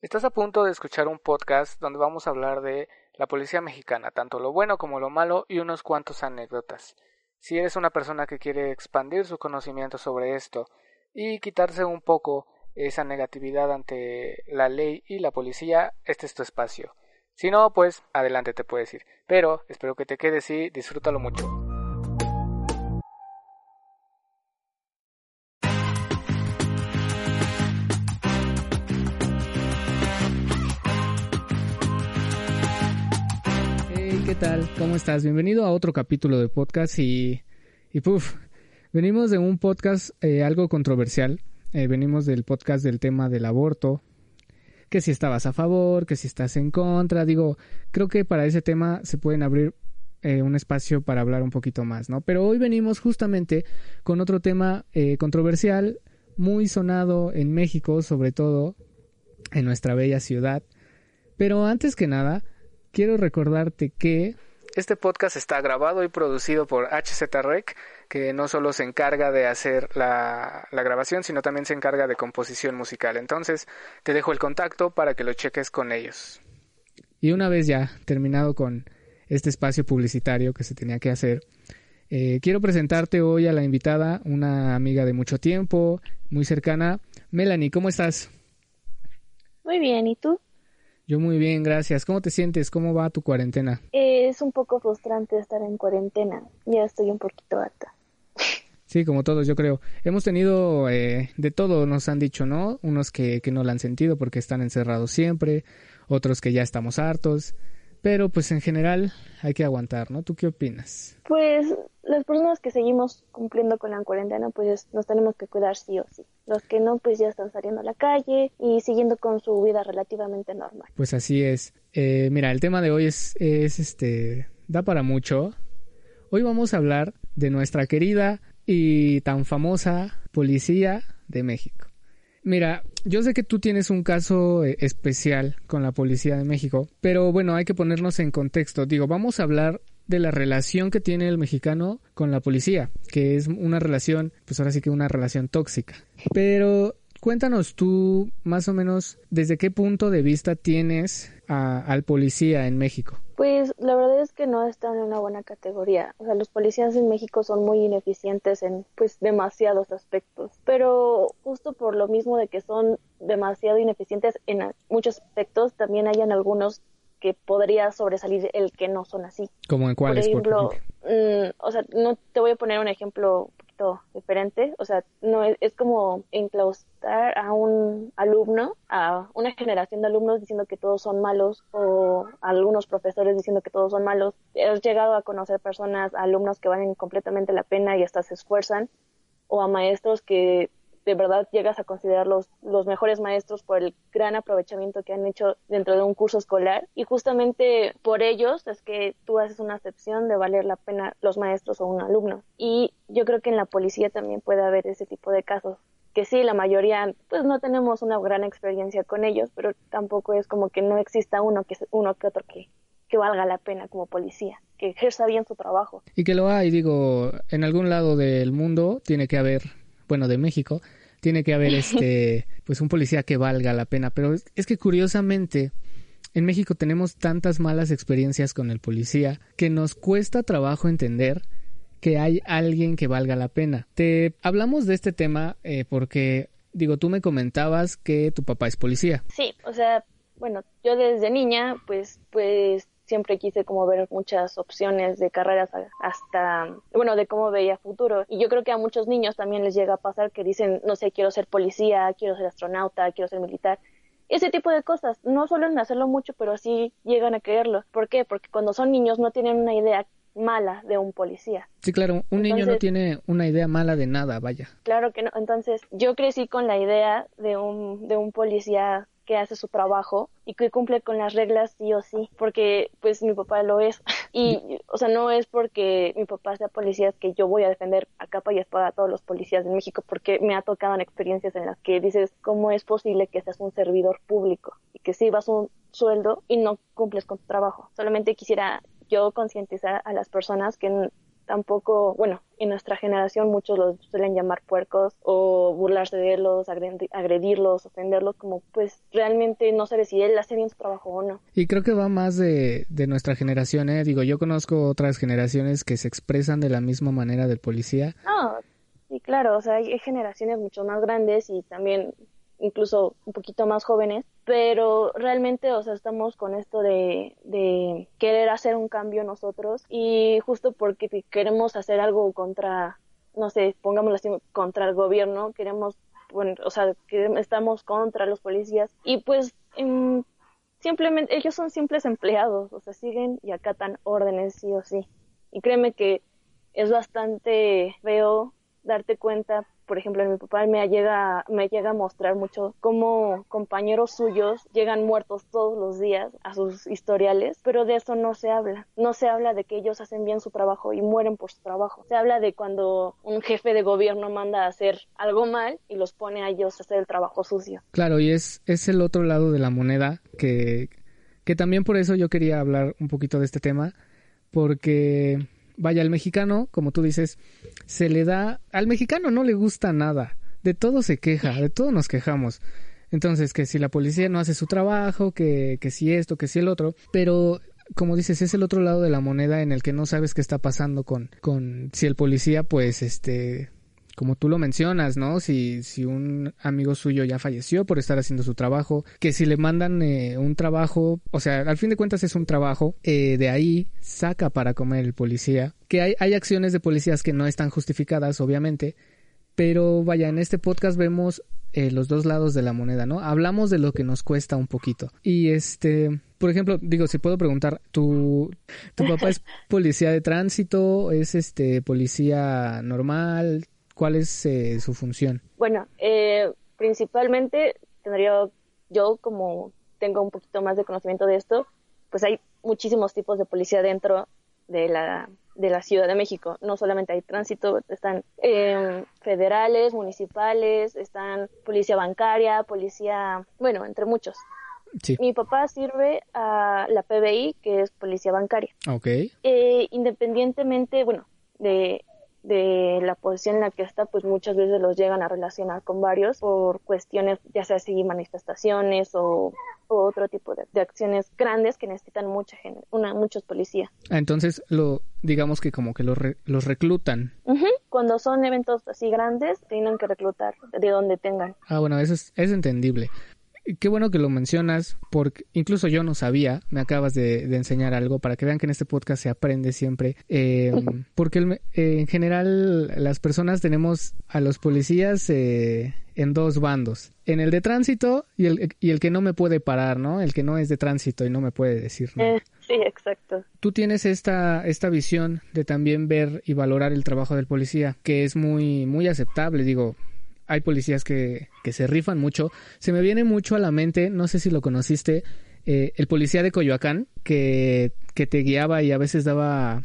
Estás a punto de escuchar un podcast donde vamos a hablar de la policía mexicana, tanto lo bueno como lo malo y unos cuantos anécdotas. Si eres una persona que quiere expandir su conocimiento sobre esto y quitarse un poco esa negatividad ante la ley y la policía, este es tu espacio. Si no, pues adelante te puedes ir. Pero espero que te quedes y disfrútalo mucho. Tal? ¿Cómo estás? Bienvenido a otro capítulo de podcast y, y puff, venimos de un podcast eh, algo controversial. Eh, venimos del podcast del tema del aborto, que si estabas a favor, que si estás en contra. Digo, creo que para ese tema se pueden abrir eh, un espacio para hablar un poquito más, ¿no? Pero hoy venimos justamente con otro tema controversial, muy sonado en México, sobre todo en nuestra bella ciudad. Pero antes que nada, quiero recordarte que este podcast está grabado y producido por HZREC, que no solo se encarga de hacer la, la, grabación, sino también se encarga de composición musical. Entonces, te dejo el contacto para que lo cheques con ellos. Y una vez ya terminado con este espacio publicitario que se tenía que hacer, eh, quiero presentarte hoy a la invitada, una amiga de mucho tiempo, muy cercana. Melanie, ¿cómo estás? Muy bien, ¿y tú? Yo muy bien, gracias. ¿Cómo te sientes? ¿Cómo va tu cuarentena? Eh, es un poco frustrante estar en cuarentena. Ya estoy un poquito harta. Sí, como todos, yo creo. Hemos tenido eh, de todo, nos han dicho, ¿no? Unos que, que no lo han sentido porque están encerrados siempre, otros que ya estamos hartos. Pero pues en general hay que aguantar, ¿no? ¿Tú qué opinas? Pues las personas que seguimos cumpliendo con la cuarentena, pues nos tenemos que cuidar sí o sí. Los que no, pues ya están saliendo a la calle y siguiendo con su vida relativamente normal. Pues así es. Eh, mira, el tema de hoy es, es este, da para mucho. Hoy vamos a hablar de nuestra querida y tan famosa policía de México. Mira, yo sé que tú tienes un caso eh, especial con la Policía de México, pero bueno, hay que ponernos en contexto. Digo, vamos a hablar de la relación que tiene el mexicano con la policía, que es una relación, pues ahora sí que una relación tóxica. Pero cuéntanos tú más o menos desde qué punto de vista tienes a, al policía en México. Pues la verdad es que no están en una buena categoría. O sea, los policías en México son muy ineficientes en pues demasiados aspectos. Pero justo por lo mismo de que son demasiado ineficientes en muchos aspectos, también hayan algunos que podría sobresalir el que no son así. ¿Cómo en cuáles? Por ejemplo, por ejemplo? Mmm, o sea, no te voy a poner un ejemplo diferente. O sea, no es, es como enclaustrar a un alumno, a una generación de alumnos diciendo que todos son malos o a algunos profesores diciendo que todos son malos. Has llegado a conocer personas, alumnos que valen completamente la pena y hasta se esfuerzan o a maestros que de verdad llegas a considerarlos los mejores maestros por el gran aprovechamiento que han hecho dentro de un curso escolar y justamente por ellos es que tú haces una excepción de valer la pena los maestros o un alumno y yo creo que en la policía también puede haber ese tipo de casos que sí, la mayoría, pues no tenemos una gran experiencia con ellos, pero tampoco es como que no exista uno que uno que otro que, que valga la pena como policía, que ejerza bien su trabajo. Y que lo hay, digo, en algún lado del mundo tiene que haber, bueno, de México, tiene que haber este pues un policía que valga la pena. Pero es, es, que curiosamente en México tenemos tantas malas experiencias con el policía que nos cuesta trabajo entender que hay alguien que valga la pena. Te hablamos de este tema eh, porque digo tú me comentabas que tu papá es policía. Sí o sea bueno yo desde niña pues pues siempre quise como ver muchas opciones de carreras hasta, bueno, de cómo veía futuro. Y yo creo que a muchos niños también les llega a pasar que dicen, no sé, quiero ser policía, quiero ser astronauta, quiero ser militar. Ese tipo de cosas. No suelen hacerlo mucho, pero sí llegan a creerlo. ¿Por qué? Porque cuando son niños no tienen una idea mala de un policía. Sí, claro, un Entonces, niño no tiene una idea mala de nada, vaya. Claro que no. Entonces, yo crecí con la idea de un, de un policía que hace su trabajo y que cumple con las reglas sí o sí, porque pues mi papá lo es. Y, o sea, no es porque mi papá sea policía que yo voy a defender a capa y espada a todos los policías de México, porque me ha tocado en experiencias en las que dices, ¿cómo es posible que seas un servidor público y que si vas un sueldo y no cumples con tu trabajo? Solamente quisiera yo concientizar a las personas que tampoco, bueno, en nuestra generación muchos los suelen llamar puercos o burlarse de ellos, agredirlos, ofenderlos, como pues realmente no sabes si él hace bien su trabajo o no. Y creo que va más de, de nuestra generación, ¿eh? Digo, yo conozco otras generaciones que se expresan de la misma manera del policía. No, sí, claro, o sea, hay generaciones mucho más grandes y también incluso un poquito más jóvenes, pero realmente, o sea, estamos con esto de, de querer hacer un cambio nosotros y justo porque queremos hacer algo contra, no sé, pongámoslo así, contra el gobierno, queremos, o sea, estamos contra los policías y pues simplemente ellos son simples empleados, o sea, siguen y acatan órdenes sí o sí. Y créeme que es bastante feo darte cuenta por ejemplo, mi papá me llega, me llega a mostrar mucho cómo compañeros suyos llegan muertos todos los días a sus historiales, pero de eso no se habla. No se habla de que ellos hacen bien su trabajo y mueren por su trabajo. Se habla de cuando un jefe de gobierno manda a hacer algo mal y los pone a ellos a hacer el trabajo sucio. Claro, y es, es el otro lado de la moneda que, que también por eso yo quería hablar un poquito de este tema, porque vaya, al mexicano, como tú dices, se le da, al mexicano no le gusta nada, de todo se queja, de todo nos quejamos. Entonces, que si la policía no hace su trabajo, que, que si esto, que si el otro, pero como dices, es el otro lado de la moneda en el que no sabes qué está pasando con, con si el policía, pues, este, como tú lo mencionas, ¿no? Si, si un amigo suyo ya falleció por estar haciendo su trabajo, que si le mandan eh, un trabajo, o sea, al fin de cuentas es un trabajo, eh, de ahí saca para comer el policía, que hay, hay acciones de policías que no están justificadas, obviamente, pero vaya, en este podcast vemos eh, los dos lados de la moneda, ¿no? Hablamos de lo que nos cuesta un poquito. Y este, por ejemplo, digo, si puedo preguntar, ¿tu, tu papá es policía de tránsito? ¿Es este policía normal? ¿Cuál es eh, su función? Bueno, eh, principalmente tendría yo como tengo un poquito más de conocimiento de esto, pues hay muchísimos tipos de policía dentro de la, de la Ciudad de México. No solamente hay tránsito, están em, federales, municipales, están policía bancaria, policía, bueno, entre muchos. Mi papá sirve a la PBI, que es policía bancaria. Ok. Eh, independientemente, bueno, de de la posición en la que está, pues muchas veces los llegan a relacionar con varios por cuestiones, ya sea así manifestaciones o, otro tipo de, acciones grandes que necesitan mucha gente, una, muchos policías. Ah, entonces, lo digamos que como que los, los reclutan. Cuando son eventos así grandes, tienen que reclutar de donde tengan. Ah, bueno, eso es, es entendible qué bueno que lo mencionas, porque incluso yo no sabía, me acabas de, enseñar algo para que vean que en este podcast se aprende siempre, eh, porque eh, en general las personas tenemos a los policías eh, en dos bandos, en el de tránsito y el, y el que no me puede parar, ¿no? El que no es de tránsito y no me puede decir nada. sí, exacto. Tú tienes esta, esta visión de también ver y valorar el trabajo del policía, que es muy, muy aceptable, digo, hay policías que, que se rifan mucho. Se me viene mucho a la mente, no sé si lo conociste, eh, el policía de Coyoacán que, que te guiaba y a veces daba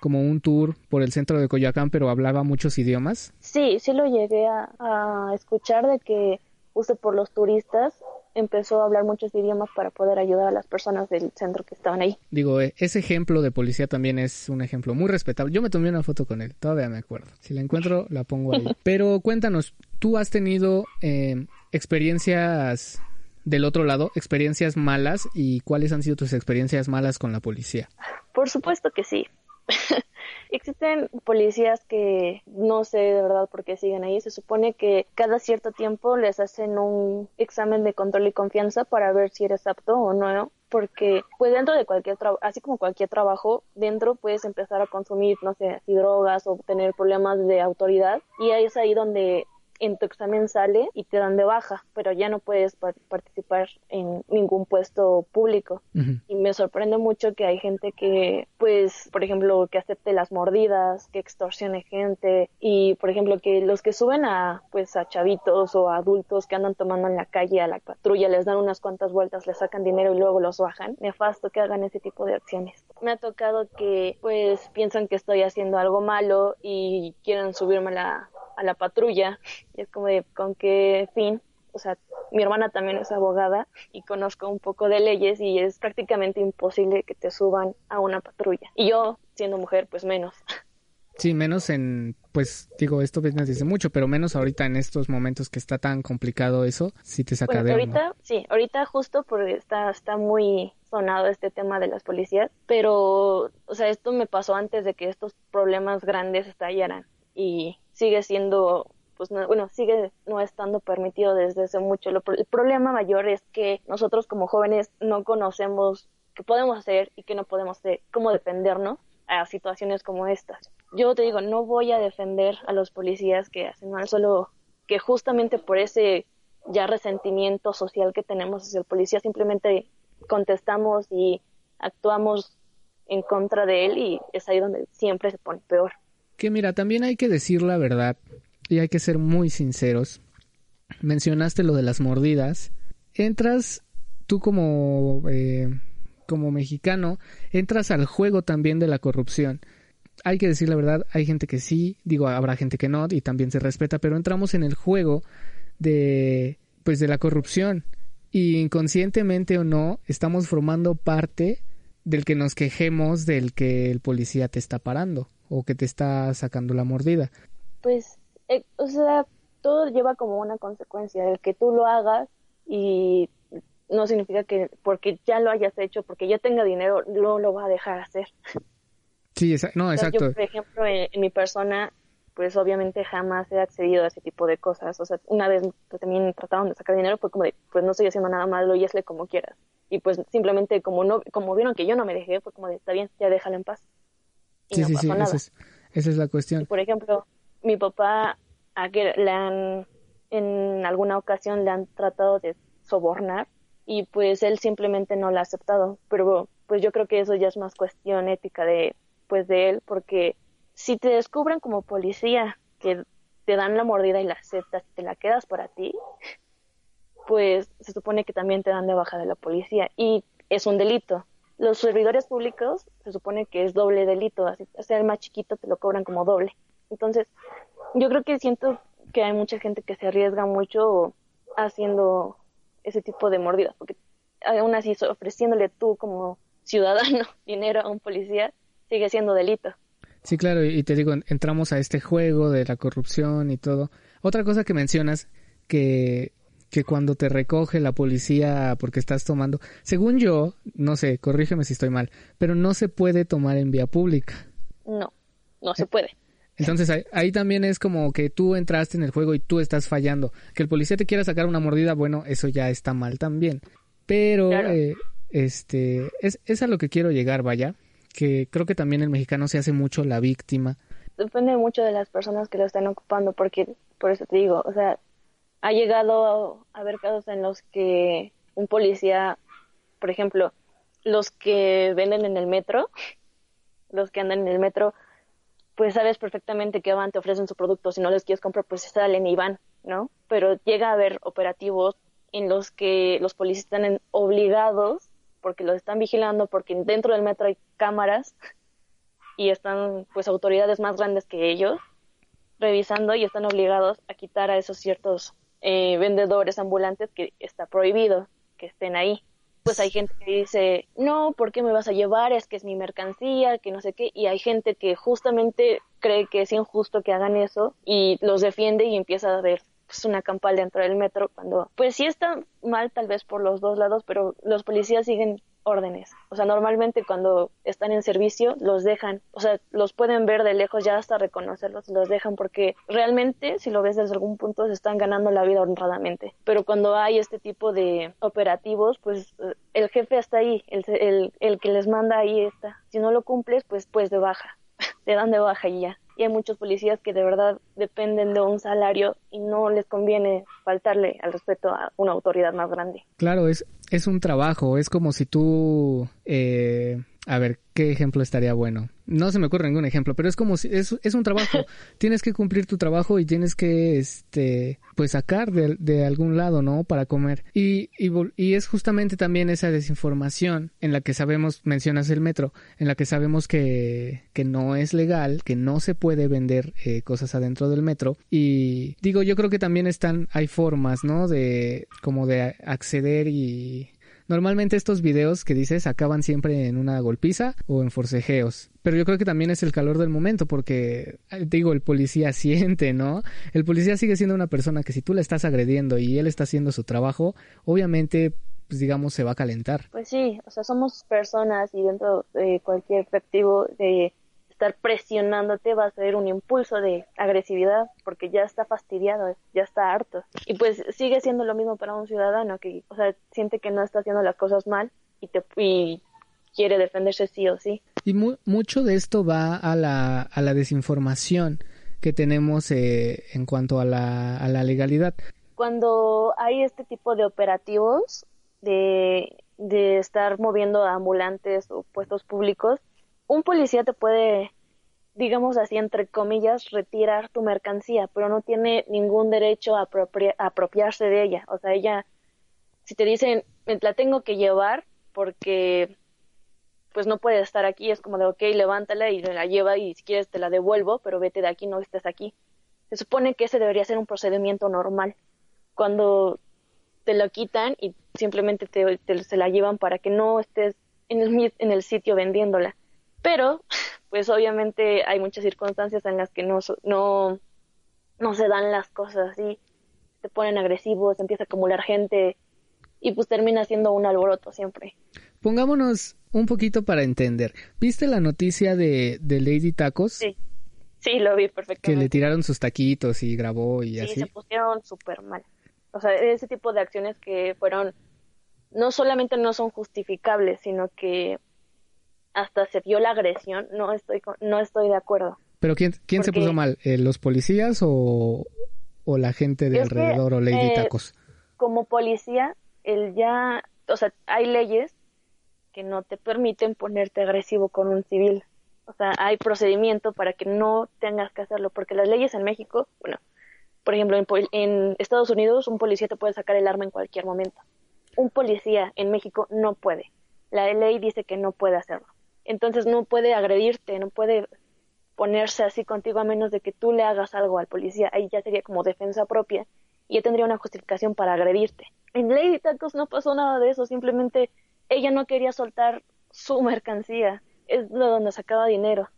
como un tour por el centro de Coyoacán, pero hablaba muchos idiomas. Sí, sí lo llegué a, a escuchar de que justo por los turistas empezó a hablar muchos idiomas para poder ayudar a las personas del centro que estaban ahí. Digo, eh, ese ejemplo de policía también es un ejemplo muy respetable. Yo me tomé una foto con él, todavía me acuerdo. Si la encuentro, la pongo ahí. Pero cuéntanos, ¿tú has tenido eh, experiencias del otro lado, experiencias malas y cuáles han sido tus experiencias malas con la policía? Por supuesto que sí. Existen policías que no sé de verdad por qué siguen ahí. Se supone que cada cierto tiempo les hacen un examen de control y confianza para ver si eres apto o no porque pues dentro de cualquier trabajo, así como cualquier trabajo, dentro puedes empezar a consumir, no sé, drogas o tener problemas de autoridad y ahí es ahí donde en tu examen sale y te dan de baja, pero ya no puedes participar en ningún puesto público. Y me sorprende mucho que hay gente que, pues, por ejemplo, que acepte las mordidas, que extorsione gente y, por ejemplo, que los que suben a, pues, a chavitos o adultos que andan tomando en la calle a la patrulla, les dan unas cuantas vueltas, les sacan dinero y luego los bajan. Nefasto que hagan ese tipo de acciones. Me ha tocado que, pues, piensan que estoy haciendo algo malo y quieren subirme la a la patrulla y es como de con qué fin. O sea, mi hermana también es abogada y conozco un poco de leyes y es prácticamente imposible que te suban a una patrulla. Y yo, siendo mujer, pues menos. Sí, menos en, pues digo, esto viene desde mucho, pero menos ahorita en estos momentos que está tan complicado eso, si te saca de ahorita, sí, ahorita justo porque está, está muy sonado este tema de las policías, pero, o sea, esto me pasó antes de que estos problemas grandes estallaran y sigue siendo pues bueno, sigue no estando permitido desde hace mucho. el problema mayor es que nosotros como jóvenes no conocemos qué podemos hacer y qué no podemos hacer, cómo defendernos a situaciones como estas. Yo te digo, no voy a defender a los policías que hacen mal, solo que justamente por ese ya resentimiento social que tenemos hacia el policía, simplemente contestamos y actuamos en contra de él y es ahí donde siempre se pone peor. Que mira, también hay que decir la verdad y hay que ser muy sinceros. Mencionaste lo de las mordidas. Entras tú como eh, como mexicano, entras al juego también de la corrupción. Hay que decir la verdad, hay gente que sí, digo, habrá gente que no, y también se respeta, pero entramos en el juego de, pues, de la corrupción. Y inconscientemente o no, estamos formando parte del que nos quejemos del que el policía te está parando o que te está sacando la mordida. Pues, eh, o sea, todo lleva como una consecuencia, el que tú lo hagas y no significa que porque ya lo hayas hecho, porque ya tenga dinero, no lo va a dejar hacer. Sí, no, exacto. yo, por ejemplo, en, mi persona, pues obviamente jamás he accedido a ese tipo de cosas. O sea, una vez también trataron de sacar dinero, fue como de, pues no estoy haciendo nada malo y hazle como quieras. Y pues simplemente como no, como vieron que yo no me dejé, fue como de, está bien, ya déjalo en paz. Y sí, sí, sí, Esa, es, esa es la cuestión. por ejemplo, mi papá, a que le han, en alguna ocasión le han tratado de sobornar y pues él simplemente no la ha aceptado. Pero pues yo creo que eso ya es más cuestión ética de pues de él, porque si te descubren como policía que te dan la mordida y la aceptas y te la quedas para ti, pues se supone que también te dan de baja de la policía y es un delito. Los servidores públicos se supone que es doble delito, así el más chiquito te lo cobran como doble. Entonces, yo creo que siento que hay mucha gente que se arriesga mucho haciendo ese tipo de mordidas, porque aún así ofreciéndole tú como ciudadano dinero a un policía sigue siendo delito. Sí, claro, y te digo, entramos a este juego de la corrupción y todo. Otra cosa que mencionas, que, que cuando te recoge la policía porque estás tomando, según yo, no sé, corrígeme si estoy mal, pero no se puede tomar en vía pública. No, no se puede. Entonces ahí, también es como que tú entraste en el juego y tú estás fallando. Que el policía te quiera sacar una mordida, bueno, eso ya está mal también. Pero eh, este es, es a lo que quiero llegar, vaya. Que creo que también el mexicano se hace mucho la víctima. Depende mucho de las personas que lo están ocupando, porque por eso te digo, o sea, ha llegado a haber casos en los que un policía, por ejemplo, los que venden en el metro, los que andan en el metro, pues sabes perfectamente que van, te ofrecen su producto, si no les quieres comprar, pues salen y van, ¿no? Pero llega a haber operativos en los que los policías están obligados, porque los están vigilando, porque dentro del metro hay cámaras y están pues autoridades más grandes que ellos revisando y están obligados a quitar a esos ciertos eh, vendedores ambulantes que está prohibido que estén ahí pues hay gente que dice, no, ¿por qué me vas a llevar? Es que es mi mercancía, que no sé qué. Y hay gente que justamente cree que es injusto que hagan eso y los defiende y empieza a ver pues, una campal dentro del metro cuando, pues sí está mal tal vez por los dos lados, pero los policías siguen órdenes. O sea, normalmente cuando están en servicio los dejan, o sea, los pueden ver de lejos ya hasta reconocerlos, los dejan porque realmente, si lo ves desde algún punto, se están ganando la vida honradamente. Pero cuando hay este tipo de operativos, pues el jefe está ahí, el, el, el que les manda ahí está. Si no lo cumples, pues pues de baja, te dan de baja y ya y hay muchos policías que de verdad dependen de un salario y no les conviene faltarle al respeto a una autoridad más grande. Claro, es, es un trabajo, es como si tú, eh, a ver, ¿qué ejemplo estaría bueno? No se me ocurre ningún ejemplo, pero es como si es, es un trabajo. tienes que cumplir tu trabajo y tienes que, este, pues sacar de, de algún lado, ¿no? Para comer. Y, y, y, es justamente también esa desinformación en la que sabemos, mencionas el metro, en la que sabemos que, que no es legal, que no se puede vender eh, cosas adentro del metro. Y digo, yo creo que también están, hay formas, ¿no? De, como de acceder y Normalmente estos videos que dices acaban siempre en una golpiza o en forcejeos. Pero yo creo que también es el calor del momento porque, eh, digo, el policía siente, ¿no? El policía sigue siendo una persona que si tú le estás agrediendo y él está haciendo su trabajo, obviamente pues digamos, se va a calentar. Pues sí, o sea, somos personas y dentro de cualquier efectivo de estar presionándote va a ser un impulso de agresividad porque ya está fastidiado, ya está harto. Y pues sigue siendo lo mismo para un ciudadano que, o sea, siente que no está haciendo las cosas mal y, te, y quiere defenderse sí o sí. Y mucho de esto va a la, a la desinformación que tenemos eh, en cuanto a la, a la legalidad. Cuando hay este tipo de operativos, de, de estar moviendo ambulantes o puestos públicos, un policía te puede, digamos así, entre comillas, retirar tu mercancía, pero no tiene ningún derecho a, apropiarse de ella. O sea, ella, si te dicen, me la tengo que llevar porque pues no puede estar aquí, es como de, ok, levántala y la lleva y si quieres te la devuelvo, pero vete de aquí, no estés aquí. Se supone que ese debería ser un procedimiento normal. Cuando te lo quitan y simplemente te, se la llevan para que no estés en el, en el sitio vendiéndola. Pero, pues obviamente hay muchas circunstancias en las que no, no, no se dan las cosas así, se ponen agresivos, empieza a acumular gente y pues termina siendo un alboroto siempre. Pongámonos un poquito para entender. ¿Viste la noticia de, de Lady Tacos? Sí. Sí, lo vi perfectamente. Que le tiraron sus taquitos y grabó y así. Sí, se pusieron súper mal. O sea, ese tipo de acciones que fueron, no solamente no son justificables, sino que hasta se vio la agresión, no estoy, no estoy de acuerdo. ¿Pero quién, quién se puso mal? Eh, ¿Los policías o, o, la gente de alrededor o Lady eh, Tacos? Como policía, el ya, o sea, hay leyes que no te permiten ponerte agresivo con un civil. O sea, hay procedimiento para que no tengas que hacerlo, porque las leyes en México, bueno, por ejemplo, en, en, Estados Unidos un policía te puede sacar el arma en cualquier momento. Un policía en México no puede. La ley dice que no puede hacerlo. Entonces no puede agredirte, no puede ponerse así contigo a menos de que tú le hagas algo al policía. Ahí ya sería como defensa propia y ya tendría una justificación para agredirte. En Lady Tacos no pasó nada de eso, simplemente ella no quería soltar su mercancía, es de donde sacaba dinero.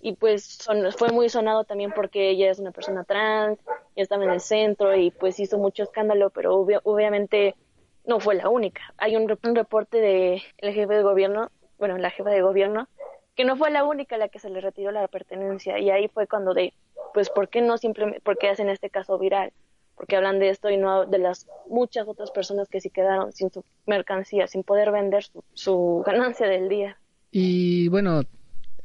Y pues fue muy sonado también porque ella es una persona trans, y estaba en el centro y pues hizo mucho escándalo, pero obviamente no fue la única. Hay un, reporte de el jefe de gobierno, bueno, la jefa de gobierno, que no fue la única a la que se le retiró la pertenencia y ahí fue cuando de, pues, ¿por qué no simplemente, por qué hacen este caso viral? Porque hablan de esto y no de las muchas otras personas que sí quedaron sin su mercancía, sin poder vender su, su ganancia del día. Y bueno,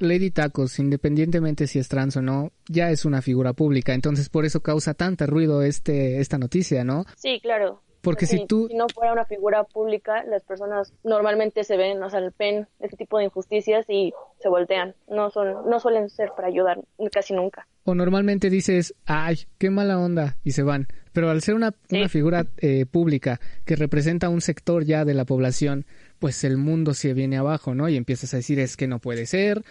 Lady Tacos, independientemente si es trans o no, ya es una figura pública, entonces por eso causa tanto ruido este esta noticia, ¿no? Sí, claro. Porque si, tú... Si no fuera una figura pública, las personas normalmente se ven, o sea, ven este tipo de injusticias y se voltean. No, son, no suelen ser para ayudar, casi nunca. O normalmente dices, ay, qué mala onda, y se van. Pero al ser una, una figura eh, pública que representa un sector ya de la población, pues el mundo se viene abajo, ¿no? Y empiezas a decir, es que no puede ser,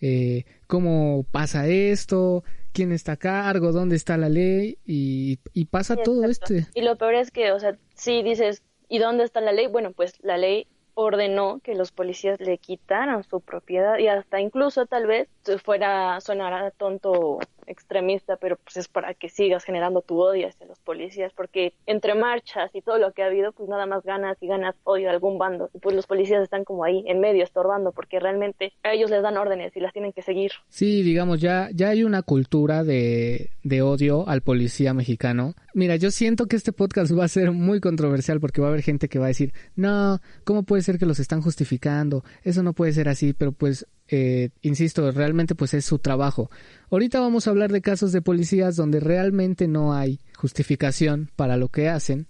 eh, cómo pasa esto, quién está a cargo, dónde está la ley y, pasa todo esto. Y lo peor es que, o sea, si dices, ¿y dónde está la ley? Bueno, pues la ley ordenó que los policías le quitaran su propiedad y hasta incluso tal vez fuera sonará tonto extremista, pero pues es para que sigas generando tu odio hacia los policías, porque entre marchas y todo lo que ha habido, pues nada más ganas y ganas odio a algún bando, y pues los policías están como ahí en medio estorbando, porque realmente a ellos les dan órdenes y las tienen que seguir. Sí, digamos, ya, ya hay una cultura de, de odio al policía mexicano. Mira, yo siento que este podcast va a ser muy controversial porque va a haber gente que va a decir, no, ¿cómo puede ser que los están justificando? Eso no puede ser así, pero pues eh, insisto, realmente pues es su trabajo. Ahorita vamos a hablar de casos de policías donde realmente no hay justificación para lo que hacen,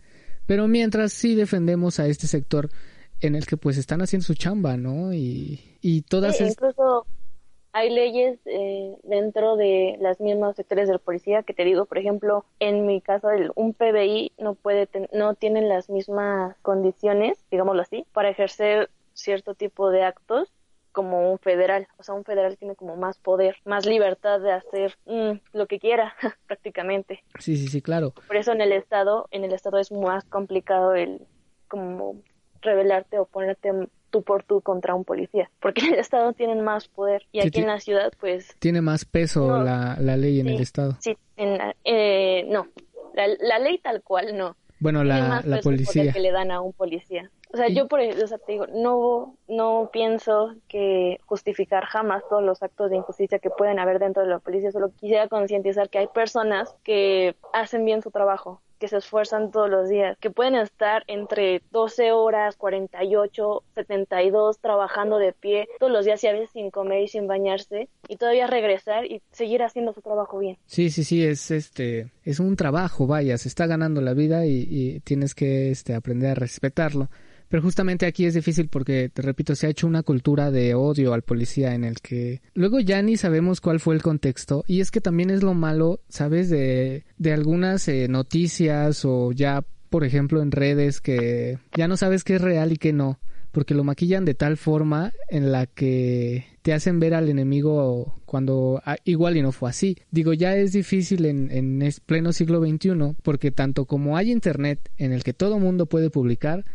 pero mientras sí defendemos a este sector en el que pues están haciendo su chamba, ¿no? Y, y todas... incluso hay leyes eh, dentro de las mismas sectores de la policía que te digo, por ejemplo, en mi caso, un PBI no puede, no tienen las mismas condiciones, digámoslo así, para ejercer cierto tipo de actos como un federal. O sea, un federal tiene como más poder, más libertad de hacer mm, lo que quiera, prácticamente. Sí, sí, sí, claro. Por eso en el estado, en el estado es más complicado el como rebelarte o ponerte tú por tú contra un policía, porque en el Estado tienen más poder y aquí en la ciudad pues... Tiene más peso la, la, ley en el Estado. Sí, en eh, no, la, ley tal cual no. Bueno, la, la policía. que le dan a un policía. O sea, yo por eso o te digo, no, no pienso que justificar jamás todos los actos de injusticia que pueden haber dentro de la policía, solo quisiera concientizar que hay personas que hacen bien su trabajo, que se esfuerzan todos los días, que pueden estar entre 12 horas, 48, 72 trabajando de pie todos los días y a veces sin comer y sin bañarse y todavía regresar y seguir haciendo su trabajo bien. Sí, sí, sí, es este es un trabajo, vaya, se está ganando la vida y, y tienes que este aprender a respetarlo. Pero justamente aquí es difícil porque, te repito, se ha hecho una cultura de odio al policía en el que luego ya ni sabemos cuál fue el contexto y es que también es lo malo, ¿sabes? De, de algunas eh, noticias o ya, por ejemplo, en redes que ya no sabes qué es real y qué no porque lo maquillan de tal forma en la que te hacen ver al enemigo cuando ah, igual y no fue así. Digo, ya es difícil en, en pleno siglo XXI porque tanto como hay internet en el que todo mundo puede publicar,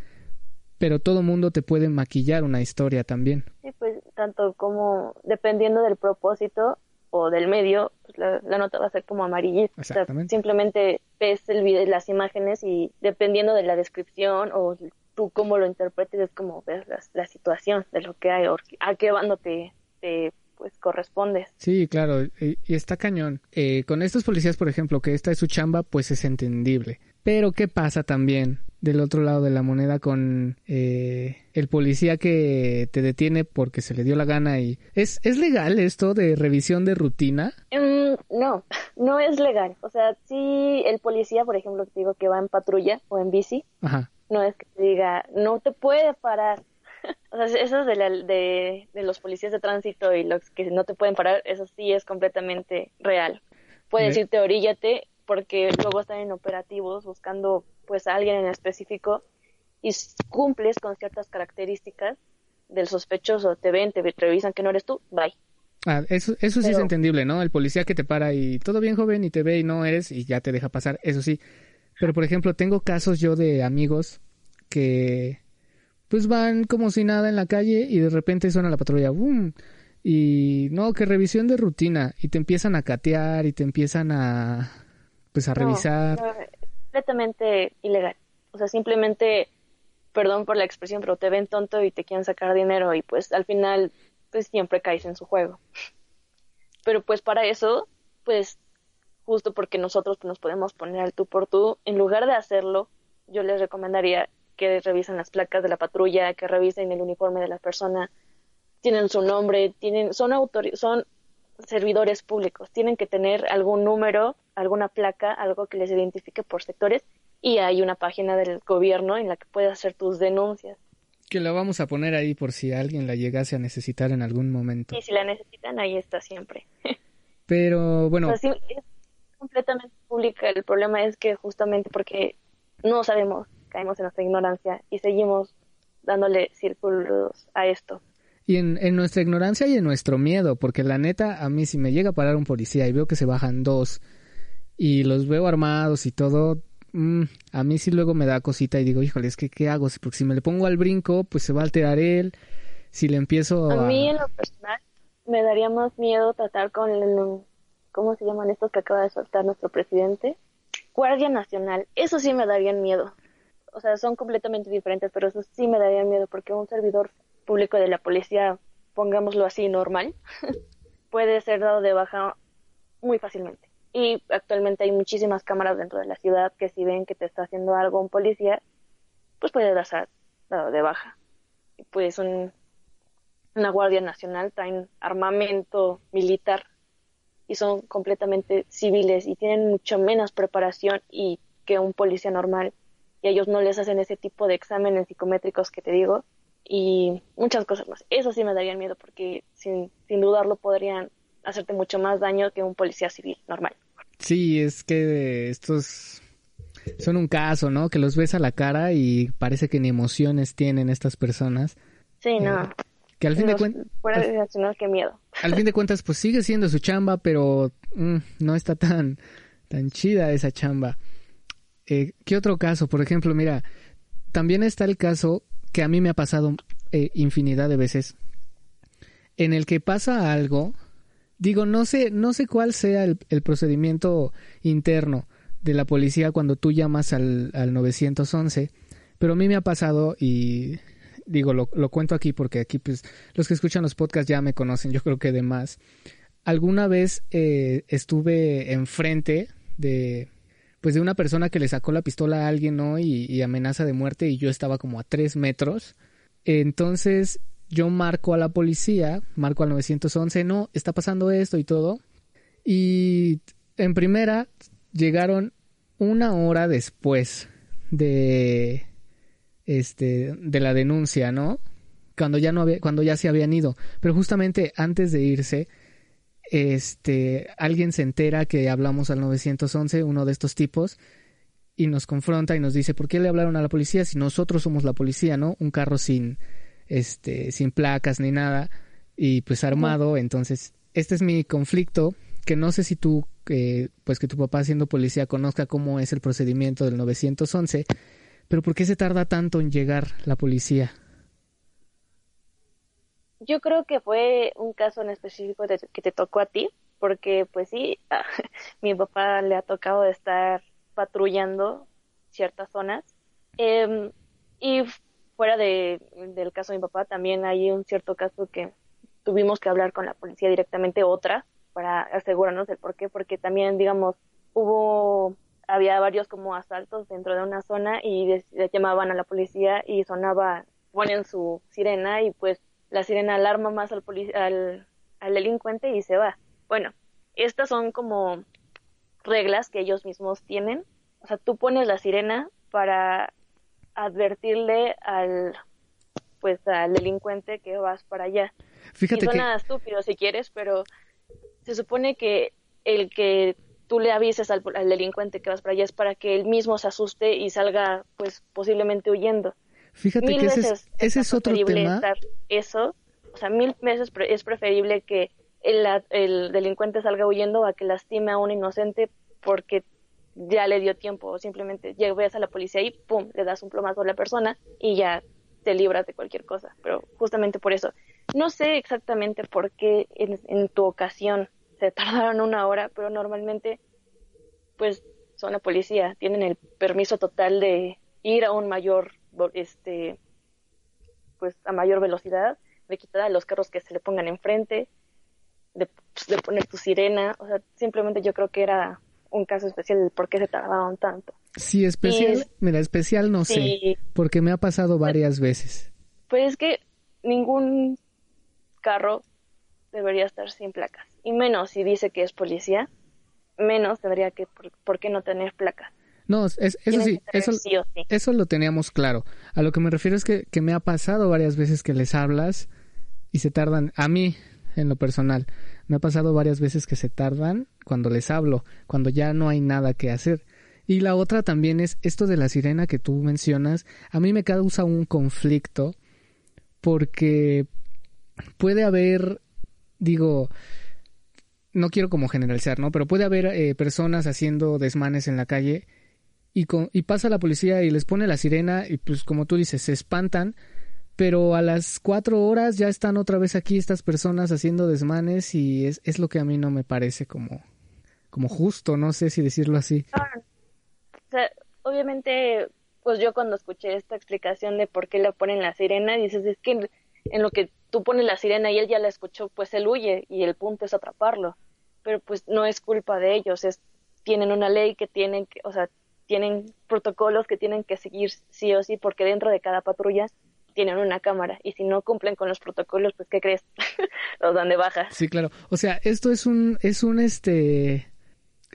pero todo mundo te puede maquillar una historia también. Sí, pues tanto como dependiendo del propósito o del medio, pues la, nota va a ser como amarillita. simplemente ves el video, las imágenes y dependiendo de la descripción o tú cómo lo interpretes es como ves la, situación de lo que hay o a qué bando te, te pues corresponde. Sí, claro, y, está cañón. Eh, con estos policías, por ejemplo, que esta es su chamba, pues es entendible. Pero ¿qué pasa también del otro lado de la moneda con eh, el policía que te detiene porque se le dio la gana y es es legal esto de revisión de rutina mm, no no es legal. O sea si el policía por ejemplo te digo que va en patrulla o en bici no es que te diga no te puede parar o sea eso de, la, de, de los policías de tránsito y los que no te pueden parar eso sí es completamente real. Puede decirte oríllate porque luego están en operativos buscando pues a alguien en específico y cumples con ciertas características del sospechoso, te ven, te revisan que no eres tú, bye. Ah, eso, eso sí es entendible, ¿no? El policía que te para y todo bien joven y te ve y no eres y ya te deja pasar, eso sí. Pero por ejemplo, tengo casos yo de amigos que pues van como si nada en la calle y de repente suena la patrulla, ¡boom! Y no, que revisión de rutina y te empiezan a catear y te empiezan a pues a revisar. completamente ilegal. O sea, simplemente, perdón por la expresión, pero te ven tonto y te quieren sacar dinero y pues al final pues siempre caes en su juego. Pero pues para eso, pues justo porque nosotros nos podemos poner al tú por tú, en lugar de hacerlo, yo les recomendaría que revisen las placas de la patrulla, que revisen el uniforme de la persona, tienen su nombre, tienen, son son servidores públicos, tienen que tener algún número alguna placa, algo que les identifique por sectores y hay una página del gobierno en la que puedes hacer tus denuncias. Que la vamos a poner ahí por si alguien la llegase a necesitar en algún momento. Y si la necesitan, ahí está siempre. Pero bueno. es completamente pública. El problema es que justamente porque no sabemos, caemos en nuestra ignorancia y seguimos dándole círculos a esto. Y en, en, nuestra ignorancia y en nuestro miedo, porque la neta, a mí si me llega a parar un policía y veo que se bajan dos y los veo armados y todo, mm, a mí sí luego me da cosita y digo, híjole, es que ¿qué hago? Porque si me le pongo al brinco, pues se va a alterar él. Si le empiezo a... A mí en lo personal me daría más miedo tratar con el... ¿Cómo se llaman estos que acaba de soltar nuestro presidente? Guardia Nacional. Eso sí me darían miedo. O sea, son completamente diferentes, pero eso sí me darían miedo porque un servidor público de la policía, pongámoslo así, normal, puede ser dado de baja muy fácilmente y actualmente hay muchísimas cámaras dentro de la ciudad que si ven que te está haciendo algo un policía, pues puede dado de baja. Y pues un, una Guardia Nacional traen armamento militar y son completamente civiles y tienen mucho menos preparación y que un policía normal y ellos no les hacen ese tipo de exámenes psicométricos que te digo y muchas cosas más. Eso sí me daría miedo porque sin, sin dudarlo podrían hacerte mucho más daño que un policía civil normal. Sí, es que estos son un caso, ¿no? Que los ves a la cara y parece que ni emociones tienen estas personas. Sí, no. Eh, que al fin de cuentas... qué miedo. Al fin de cuentas, pues sigue siendo su chamba, pero mm, no está tan, tan chida esa chamba. Eh, ¿Qué otro caso? Por ejemplo, mira, también está el caso que a mí me ha pasado eh, infinidad de veces, en el que pasa algo, digo, no sé, no sé cuál sea el, procedimiento interno de la policía cuando tú llamas al, al 911, pero a mí me ha pasado y digo, lo, lo, cuento aquí porque aquí pues los que escuchan los podcasts ya me conocen, yo creo que de más. Alguna vez eh, estuve enfrente de pues de una persona que le sacó la pistola a alguien, ¿no? Y, amenaza de muerte y yo estaba como a tres metros. Entonces yo marco a la policía, marco al 911, no, está pasando esto y todo. Y en primera llegaron una hora después de este de la denuncia, ¿no? Cuando ya no había cuando ya se habían ido, pero justamente antes de irse este, alguien se entera que hablamos al 911, uno de estos tipos, y nos confronta y nos dice, ¿por qué le hablaron a la policía si nosotros somos la policía, no? Un carro sin, este, sin placas ni nada, y pues armado, entonces, este es mi conflicto, que no sé si tú, eh, pues que tu papá siendo policía conozca cómo es el procedimiento del 911, pero ¿por qué se tarda tanto en llegar la policía? yo creo que fue un caso en específico que te tocó a ti, porque pues sí, a mi papá le ha tocado estar patrullando ciertas zonas. Em, y fuera de, del caso de mi papá, también hay un cierto caso que tuvimos que hablar con la policía directamente, otra, para asegurarnos del por qué, porque también, digamos, hubo, había varios como asaltos dentro de una zona y llamaban a la policía y sonaba, ponen su sirena y pues la sirena alarma más al, al, al delincuente y se va. Bueno, estas son como reglas que ellos mismos tienen. O sea, tú pones la sirena para advertirle al pues al delincuente que vas para allá. Fíjate y suena estúpido si quieres, pero se supone que el que tú le avises al, al, delincuente que vas para allá es para que él mismo se asuste y salga pues posiblemente huyendo. Fíjate que ese es, ese es otro tema. Eso, o sea, mil veces es preferible que el, el delincuente salga huyendo a que lastime a un inocente porque ya le dio tiempo o simplemente llegas a la policía y pum, le das un plomazo a la persona y ya te libras de cualquier cosa. Pero justamente por eso, no sé exactamente por qué en, tu ocasión se tardaron una hora, pero normalmente pues son la policía, tienen el permiso total de ir a un mayor este, pues a mayor velocidad, de quitar a los carros que se le pongan enfrente, de, pues, de poner tu sirena, o sea, simplemente yo creo que era un caso especial del por qué se tardaban tanto. Sí, especial, mira, especial no sé, porque me ha pasado varias veces. Pues es que ningún carro debería estar sin placas, y menos si dice que es policía, menos tendría que, por qué no tener placas? No, es, eso sí, eso, eso lo teníamos claro. A lo que me refiero es que, que me ha pasado varias veces que les hablas y se tardan, a mí, en lo personal, me ha pasado varias veces que se tardan cuando les hablo, cuando ya no hay nada que hacer. Y la otra también es esto de la sirena que tú mencionas, a mí me causa un conflicto porque puede haber, digo, no quiero como generalizar, ¿no? Pero puede haber eh, personas haciendo desmanes en la calle y, con, y pasa la policía y les pone la sirena y pues como tú dices, se espantan, pero a las cuatro horas ya están otra vez aquí estas personas haciendo desmanes y es, es lo que a mí no me parece como, como justo, no sé si decirlo así. sea, obviamente, pues yo cuando escuché esta explicación de por qué le ponen la sirena, dices, es que en lo que tú pones la sirena y él ya la escuchó, pues él huye y el punto es atraparlo. Pero pues no es culpa de ellos, es tienen una ley que tienen que, o sea, tienen protocolos que tienen que seguir sí o sí porque dentro de cada patrulla tienen una cámara y si no cumplen con los protocolos, pues ¿qué crees? los dan de baja. Sí, claro. O sea, esto es un es un este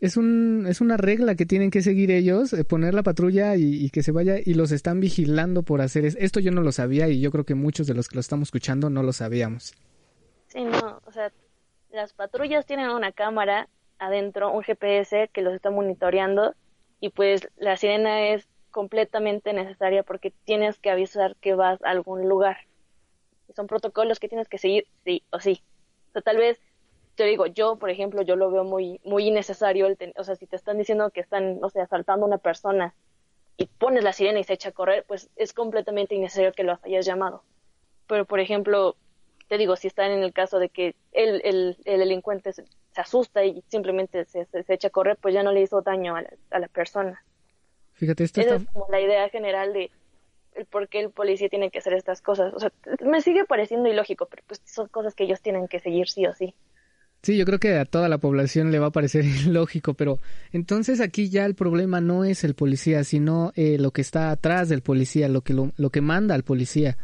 es un es una regla que tienen que seguir ellos, eh, poner la patrulla y, que se vaya y los están vigilando por hacer eso. Esto yo no lo sabía y yo creo que muchos de los que lo estamos escuchando no lo sabíamos. Sí, no, o sea, las patrullas tienen una cámara adentro, un GPS que los está monitoreando y pues la sirena es completamente necesaria porque tienes que avisar que vas a algún lugar. Son protocolos que tienes que seguir sí o sí. O tal vez te digo, yo, por ejemplo, yo lo veo muy muy innecesario, el o sea, si te están diciendo que están, no sé, asaltando a una persona y pones la sirena y se echa a correr, pues es completamente innecesario que lo hayas llamado. Pero, por ejemplo, te digo, si están en el caso de que el, el, el delincuente se, asusta y simplemente se, se, echa a correr, pues ya no le hizo daño a la, a la persona. Fíjate, esto Esa es como la idea general de el por qué el policía tiene que hacer estas cosas. O sea, me sigue pareciendo ilógico, pero pues son cosas que ellos tienen que seguir sí o sí. Sí, yo creo que a toda la población le va a parecer ilógico, pero entonces aquí ya el problema no es el policía, sino eh, lo que está atrás del policía, lo que lo, lo que manda al policía.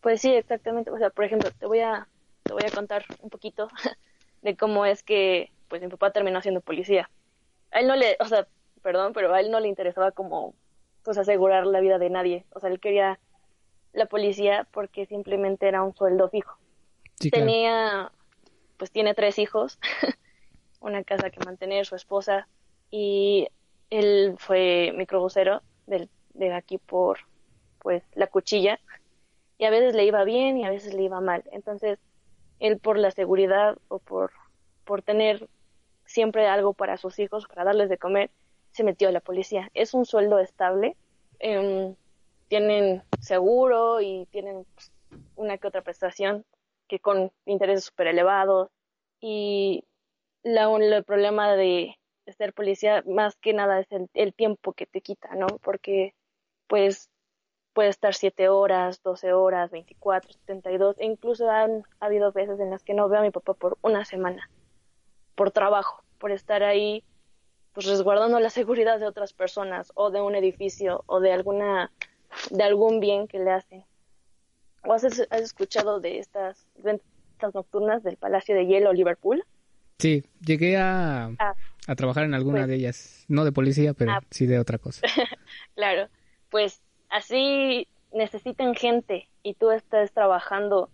Pues sí, exactamente. O sea, por ejemplo, te voy a te voy a contar un poquito de cómo es que pues mi papá terminó siendo policía. A él no le, o sea, perdón, pero a él no le interesaba como pues asegurar la vida de nadie. O sea, él quería la policía porque simplemente era un sueldo fijo. Sí, claro. Tenía, pues tiene tres hijos, una casa que mantener, su esposa, y él fue microbusero del, de aquí por, pues, la cuchilla, y a veces le iba bien y a veces le iba mal. Entonces, él por la seguridad o por, por tener siempre algo para sus hijos, para darles de comer, se metió a la policía. Es un sueldo estable, eh, tienen seguro y tienen pues, una que otra prestación que con intereses súper elevados y la, el problema de ser policía más que nada es el, tiempo que te quita, ¿no? Porque pues puede estar 7 horas, 12 horas, 24, 72 e incluso han habido veces en las que no veo a mi papá por una semana por trabajo, por estar ahí pues resguardando la seguridad de otras personas o de un edificio o de alguna de algún bien que le hacen. ¿O has, has escuchado de estas ventas nocturnas del Palacio de Hielo Liverpool? Sí, llegué a, ah, a trabajar en alguna pues, de ellas, no de policía, pero ah, sí de otra cosa. claro, pues así necesitan gente y tú estás trabajando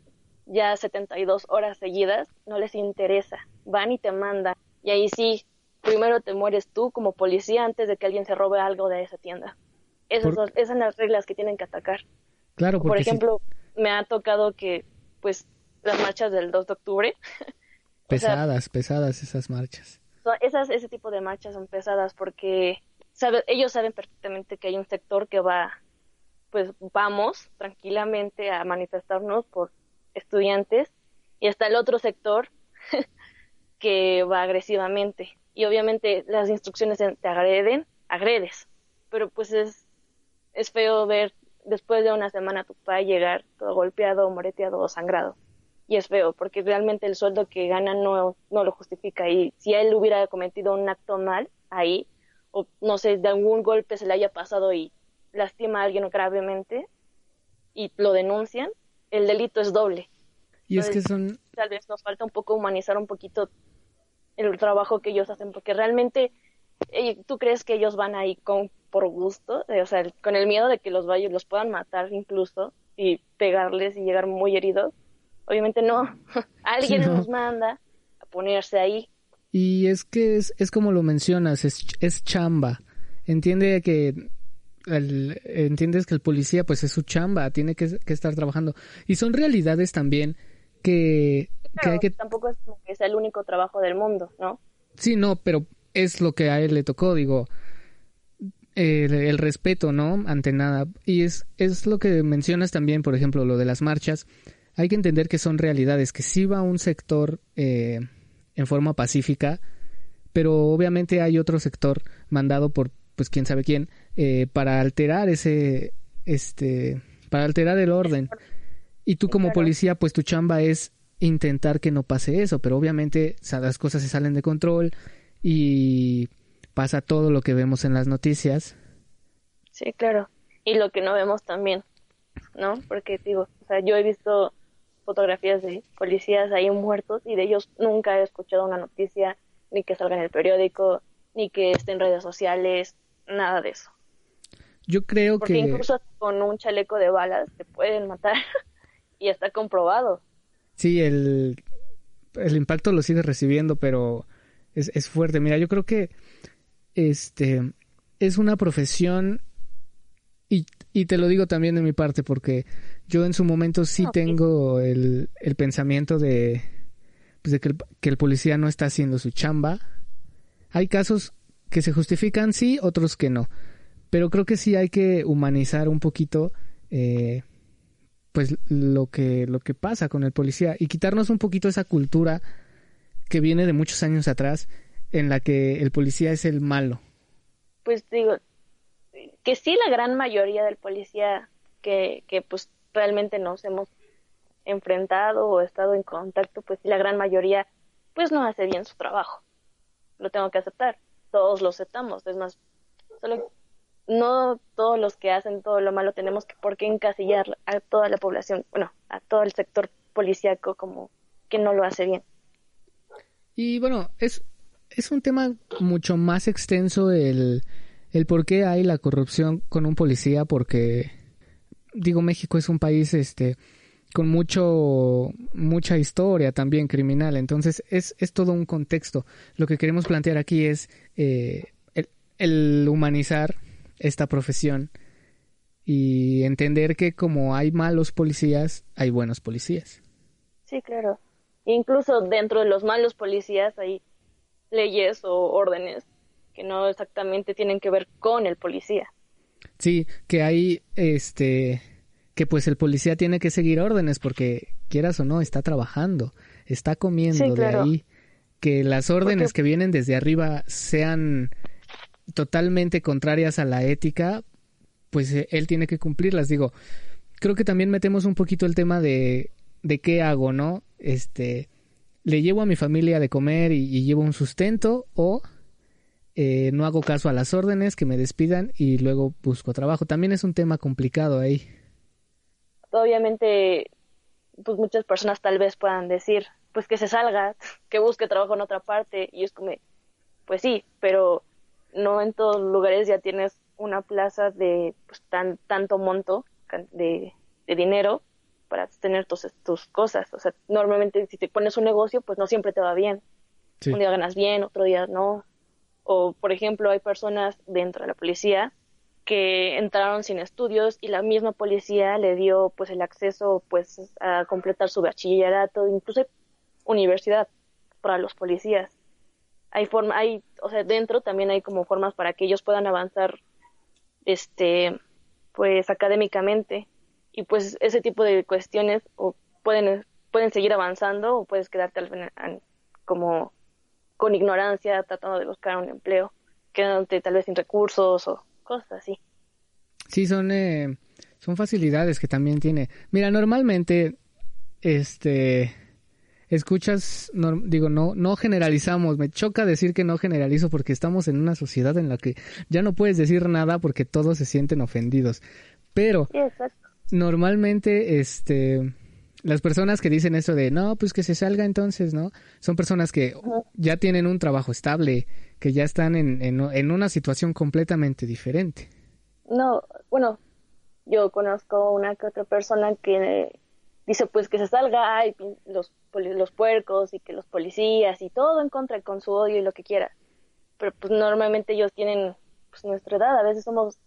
ya 72 horas seguidas, no les interesa, van y te mandan y ahí sí primero te mueres tú como policía antes de que alguien se robe algo de esa tienda. Esas, son, esas son las reglas que tienen que atacar. Claro, Por ejemplo, si... me ha tocado que, pues, las marchas del 2 de octubre. pesadas, o sea, pesadas esas marchas. Son, esas, ese tipo de marchas son pesadas porque sabe, ellos saben perfectamente que hay un sector que va, pues, vamos tranquilamente a manifestarnos por estudiantes y está el otro sector que va agresivamente y obviamente las instrucciones te agreden, agredes, pero pues es, es feo ver después de una semana tu papá llegar todo golpeado, moreteado o sangrado. Y es feo, porque realmente el sueldo que gana no, no lo justifica. Y si él hubiera cometido un acto mal ahí, o no sé, de algún golpe se le haya pasado y lastima a alguien gravemente y lo denuncian, el delito es doble. Y Entonces, es que son... Tal vez nos falta un poco humanizar un poquito el trabajo que ellos hacen, porque realmente tú crees que ellos van ahí con por gusto, o sea, con el miedo de que los valles los puedan matar incluso y pegarles y llegar muy heridos. Obviamente no, alguien no. nos manda a ponerse ahí. Y es que es, es como lo mencionas, es, es chamba. Entiende que el, entiendes que el policía pues es su chamba, tiene que, que estar trabajando. Y son realidades también que Claro, que, que tampoco es como que sea el único trabajo del mundo, ¿no? Sí, no, pero es lo que a él le tocó, digo, el, el, respeto, ¿no? Ante nada. Y es, es lo que mencionas también, por ejemplo, lo de las marchas. Hay que entender que son realidades, que sí va un sector eh, en forma pacífica, pero obviamente hay otro sector mandado por, pues quién sabe quién, eh, para alterar ese, este, para alterar el orden. Y tú como policía, pues tu chamba es intentar que no pase eso, pero obviamente las cosas se salen de control y pasa todo lo que vemos en las noticias. Sí, claro. Y lo que no vemos también, ¿no? Porque digo, o sea, yo he visto fotografías de policías ahí muertos y de ellos nunca he escuchado una noticia, ni que salga en el periódico, ni que esté en redes sociales, nada de eso. Yo creo Porque que... incluso con un chaleco de balas te pueden matar y está comprobado. Sí, el, el impacto lo sigue recibiendo, pero es, es fuerte. Mira, yo creo que este es una profesión y, y, te lo digo también de mi parte porque yo en su momento sí okay. tengo el, el, pensamiento de, pues de que, el, que el policía no está haciendo su chamba. Hay casos que se justifican, sí, otros que no. pero creo que sí hay que humanizar un poquito eh, pues lo que, lo que pasa con el policía y quitarnos un poquito esa cultura que viene de muchos años atrás en la que el policía es el malo. Pues digo, que sí la gran mayoría del policía que, que pues realmente nos hemos enfrentado o estado en contacto, pues la gran mayoría pues no hace bien su trabajo. Lo tengo que aceptar. Todos lo aceptamos. Es más, solo no todos los que hacen todo lo malo tenemos que por qué encasillar a toda la población, bueno, a todo el sector policíaco como que no lo hace bien. Y bueno, es, es un tema mucho más extenso el, el por qué hay la corrupción con un policía, porque digo, México es un país este con mucho mucha historia también criminal entonces es, es todo un contexto lo que queremos plantear aquí es eh, el, el, humanizar esta profesión y entender que como hay malos policías hay buenos policías. Sí claro. Incluso dentro de los malos policías hay leyes o órdenes que no exactamente tienen que ver con el policía. Sí que hay este que pues el policía tiene que seguir órdenes porque quieras o no está trabajando, está comiendo de ahí. Que las órdenes que vienen desde arriba sean totalmente contrarias a la ética, pues eh, él tiene que cumplirlas. Digo, creo que también metemos un poquito el tema de, de qué hago, ¿no? Este, le llevo a mi familia de comer y, llevo un sustento o eh, no hago caso a las órdenes, que me despidan y luego busco trabajo. También es un tema complicado ahí obviamente, pues muchas personas tal vez puedan decir, pues que se salga, que busque trabajo en otra parte, y es como, pues sí, pero no en todos los lugares ya tienes una plaza de pues, tan, tanto monto de, dinero para tener tus, tus cosas. O sea, normalmente si te pones un negocio, pues no siempre te va bien. Un día ganas bien, otro día no. O, por ejemplo, hay personas dentro de la policía que entraron sin estudios y la misma policía le dio pues el acceso pues a completar su bachillerato, incluso universidad para los policías. Hay forma, hay, o sea, dentro también hay como formas para que ellos puedan avanzar este pues académicamente y pues ese tipo de cuestiones o pueden pueden seguir avanzando o puedes quedarte al, como con ignorancia tratando de buscar un empleo, quedándote tal vez sin recursos o cosas así. Sí, son, eh, son facilidades que también tiene. Mira, normalmente, este, escuchas, digo, no, no generalizamos, me choca decir que no generalizo porque estamos en una sociedad en la que ya no puedes decir nada porque todos se sienten ofendidos. Pero, normalmente, este, las personas que dicen eso de, no, pues que se salga entonces, ¿no? Son personas que ya tienen un trabajo estable, que ya están en, en, una situación completamente diferente. No, bueno, yo conozco una que otra persona que dice pues que se salga ay, los, los puercos y que los policías y todo en contra con su odio y lo que quiera. Pero pues normalmente ellos tienen pues nuestra edad, a veces somos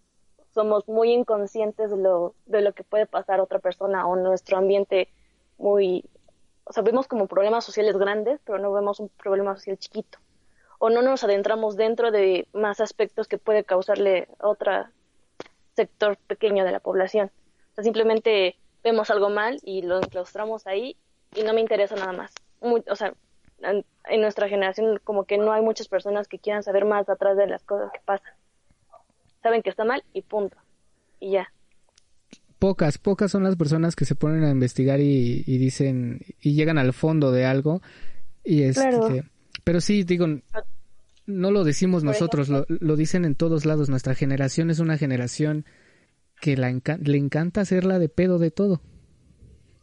somos muy inconscientes de lo, de lo que puede pasar a otra persona o nuestro ambiente muy, o sea, vemos como problemas sociales grandes, pero no vemos un problema social chiquito o no nos adentramos dentro de más aspectos que puede causarle a otro sector pequeño de la población. O sea, simplemente vemos algo mal y lo enclaustramos ahí y no me interesa nada más. o sea, en, nuestra generación como que no hay muchas personas que quieran saber más atrás de las cosas que pasan. Saben que está mal y punto. Y ya. Pocas, pocas son las personas que se ponen a investigar y, dicen y llegan al fondo de algo y este, pero sí, digo, no lo decimos nosotros, lo, lo, dicen en todos lados. Nuestra generación es una generación que la le encanta hacerla de pedo de todo.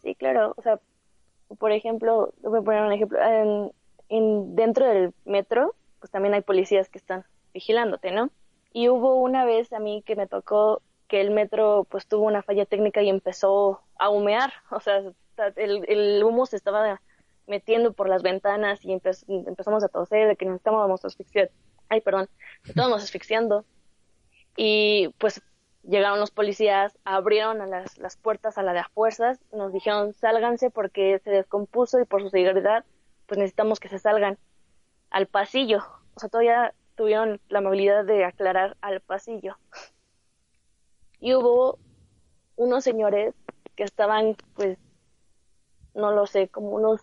Sí, claro. O sea, por ejemplo, voy a poner un ejemplo. En, dentro del metro, pues también hay policías que están vigilándote, ¿no? Y hubo una vez a mí que me tocó que el metro pues tuvo una falla técnica y empezó a humear. O sea, el, el humo se estaba metiendo por las ventanas y empezamos a toser de que nos estábamos asfixiando. Ay, perdón, estábamos asfixiando. Y pues llegaron los policías, abrieron a las, las puertas a la de a fuerzas, nos dijeron sálganse porque se descompuso y por su seguridad pues necesitamos que se salgan al pasillo. O sea, todavía tuvieron la amabilidad de aclarar al pasillo. y hubo unos señores que estaban, pues, no lo sé, como unos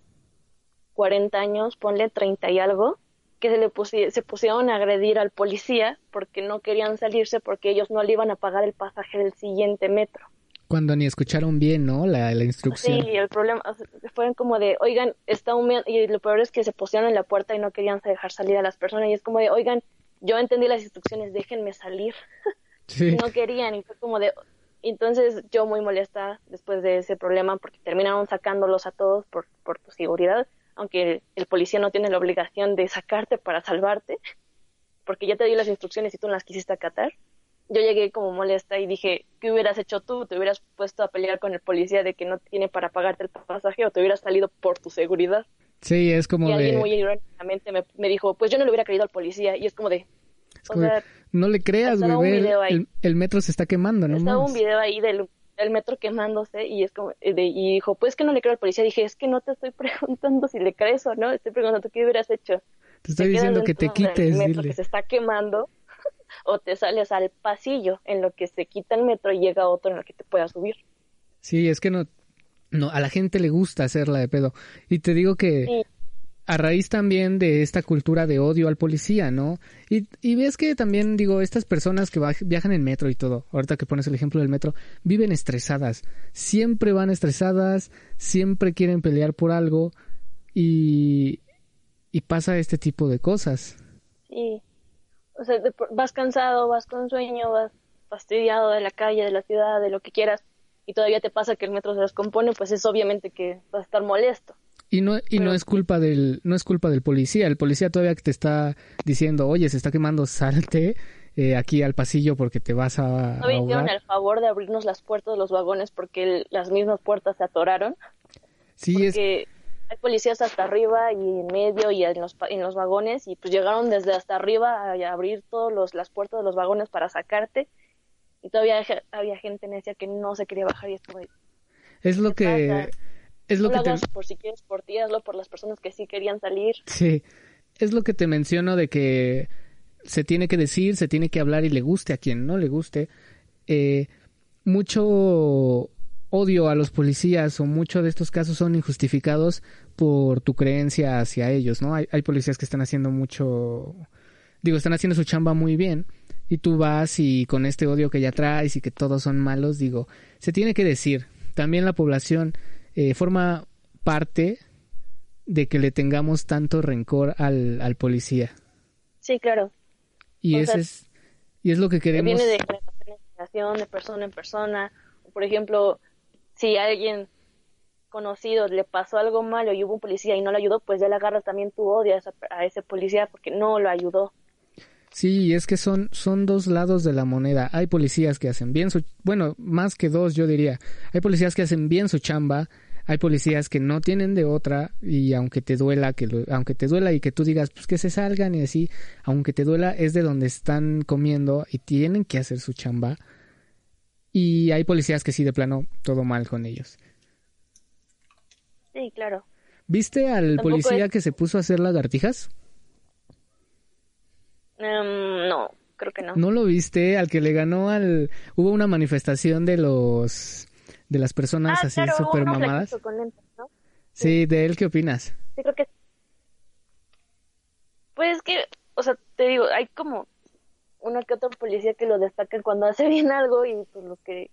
40 años, ponle 30 y algo, que se, le se pusieron a agredir al policía porque no querían salirse porque ellos no le iban a pagar el pasaje del siguiente metro. Cuando ni escucharon bien, ¿no? La, la instrucción. Sí, el problema, fueron como de, oigan, está humillando, y lo peor es que se pusieron en la puerta y no querían dejar salir a las personas, y es como de, oigan, yo entendí las instrucciones, déjenme salir. Sí. no querían, y fue como de, entonces yo muy molesta después de ese problema porque terminaron sacándolos a todos por, por tu seguridad, aunque el, policía no tiene la obligación de sacarte para salvarte, porque ya te dio las instrucciones y tú no las quisiste acatar yo llegué como molesta y dije, ¿qué hubieras hecho tú? ¿Te hubieras puesto a pelear con el policía de que no tiene para pagarte el pasaje o te hubieras salido por tu seguridad? Sí, es como y de... alguien muy irónicamente me, dijo, pues yo no le hubiera creído al policía y es como de... no le creas, güey, el, metro se está quemando, ¿no? Estaba un video ahí del, metro quemándose y es como de, y dijo, pues que no le creo al policía. Dije, es que no te estoy preguntando si le crees o no, estoy preguntando qué hubieras hecho. Te estoy diciendo que te quites, el metro que se está quemando o te sales al pasillo en lo que se quita el metro y llega otro en lo que te pueda subir. Sí, es que no, no, a la gente le gusta hacerla de pedo. Y te digo que a raíz también de esta cultura de odio al policía, ¿no? Y, ves que también, digo, estas personas que viajan en metro y todo, ahorita que pones el ejemplo del metro, viven estresadas. Siempre van estresadas, siempre quieren pelear por algo y, y pasa este tipo de cosas. Sí o sea, vas cansado, vas con sueño, vas fastidiado de la calle, de la ciudad, de lo que quieras, y todavía te pasa que el metro se descompone, pues es obviamente que vas a estar molesto. Y no, y no es culpa del, no es culpa del policía, el policía todavía te está diciendo, oye, se está quemando, salte eh, aquí al pasillo porque te vas a. No hicieron el favor de abrirnos las puertas de los vagones porque las mismas puertas se atoraron. Sí, es hay policías hasta arriba y en medio y en los, en los vagones y pues llegaron desde hasta arriba a, abrir todas las puertas de los vagones para sacarte y todavía había gente necia que no se quería bajar y esto es lo que es lo que te... por si quieres por ti hazlo por las personas que sí querían salir. Sí. Es lo que te menciono de que se tiene que decir se tiene que hablar y le guste a quien no le guste. Eh, mucho odio a los policías o muchos de estos casos son injustificados por tu creencia hacia ellos, ¿no? Hay, hay policías que están haciendo mucho, digo, están haciendo su chamba muy bien y tú vas y con este odio que ya traes y que todos son malos, digo, se tiene que decir, también la población eh, forma parte de que le tengamos tanto rencor al, al policía. Sí, claro. Y ese es y es lo que queremos. Viene de generación, de persona en persona. Por ejemplo, si a alguien conocido le pasó algo malo y hubo un policía y no lo ayudó, pues ya le agarras también tu odio a, ese policía porque no lo ayudó. Sí, es que son, son dos lados de la moneda. Hay policías que hacen bien su, bueno, más que dos yo diría. Hay policías que hacen bien su chamba, hay policías que no tienen de otra y aunque te duela que aunque te duela y que tú digas pues que se salgan y así, aunque te duela es de donde están comiendo y tienen que hacer su chamba y hay policías que sí, de plano, todo mal con ellos. Sí, claro. ¿Viste al policía que se puso a hacer lagartijas? Em, no, creo que no. ¿No lo viste? Al que le ganó al... Hubo una manifestación de los... De las personas ah, así súper mamadas. Sí, ¿de él qué opinas? Sí, creo que... Pues que, o sea, te digo, hay como uno que otro policía que lo destacan cuando hace bien algo y pues los que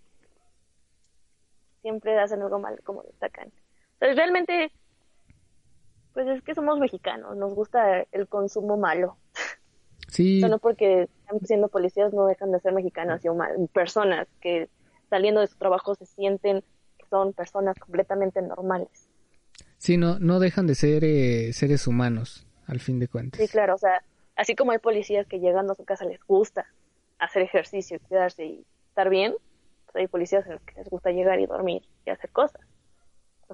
siempre hacen algo mal como destacan. Entonces realmente pues es que somos mexicanos, nos gusta el consumo malo. Sí. no porque están siendo policías no dejan de ser mexicanos y personas que saliendo de su trabajo se sienten que son personas completamente normales. Sí, no, no dejan de ser eh, seres humanos, al fin de cuentas. Sí, claro, o sea, Así como hay policías que llegando a su casa les gusta hacer ejercicio, quedarse y estar bien, pues hay policías en los que les gusta llegar y dormir y hacer cosas.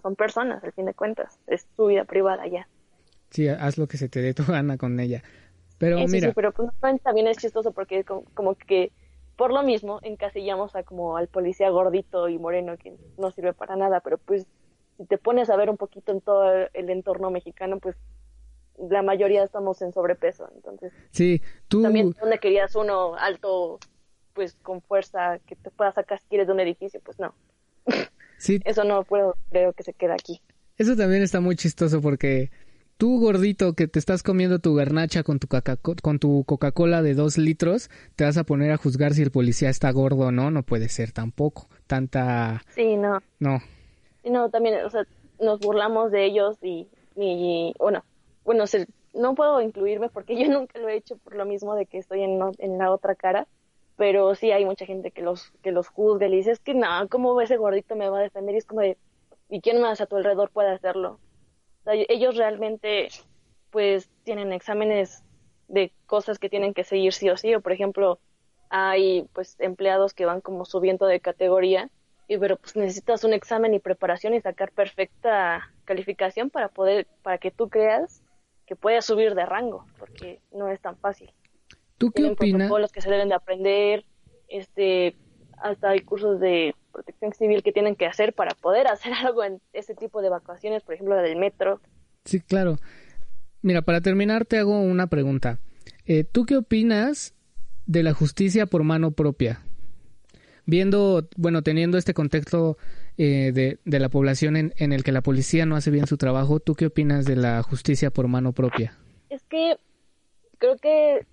son personas, al fin de cuentas. Es tu vida privada ya. Sí, haz lo que se te dé tu gana con ella. Pero mira. Sí, pero pues, también es chistoso porque como, como, que por lo mismo encasillamos a como al policía gordito y moreno que no sirve para nada, pero pues si te pones a ver un poquito en todo el entorno mexicano, pues la mayoría estamos en sobrepeso, entonces. Sí, tú... También, ¿dónde querías uno alto pues con fuerza que te pueda sacar si quieres de un edificio, pues no. Sí. Eso no puedo, creo que se queda aquí. Eso también está muy chistoso porque tú gordito que te estás comiendo tu garnacha con tu, con tu Coca-Cola de dos litros, te vas a poner a juzgar si el policía está gordo o no, no puede ser tampoco. Tanta... Sí, no. No. no, también, o sea, nos burlamos de ellos y, y bueno, bueno, no puedo incluirme porque yo nunca lo he hecho por lo mismo de que estoy en, en la otra cara, pero sí hay mucha gente que los, que los juzga y le dice, es que no, ¿cómo ese gordito me va a defender? Y es como de, ¿y quién más a tu alrededor puede hacerlo? Ellos realmente, pues, tienen exámenes de cosas que tienen que seguir sí o sí, o por ejemplo, hay, pues, empleados que van como subiendo de categoría, y pero pues necesitas un examen y preparación y sacar perfecta calificación para poder, para que tú creas que puedas subir de rango, porque no es tan fácil. ¿Tú qué opinas? los que se deben de aprender, este, hasta hay cursos de protección civil que tienen que hacer para poder hacer algo en ese tipo de evacuaciones, por ejemplo, la del metro. Sí, claro. Mira, para terminar te hago una pregunta. Eh, ¿Tú qué opinas de la justicia por mano propia? Viendo, bueno, teniendo este contexto eh, de, de, la población en, en el que la policía no hace bien su trabajo, ¿tú qué opinas de la justicia por mano propia? Es que creo que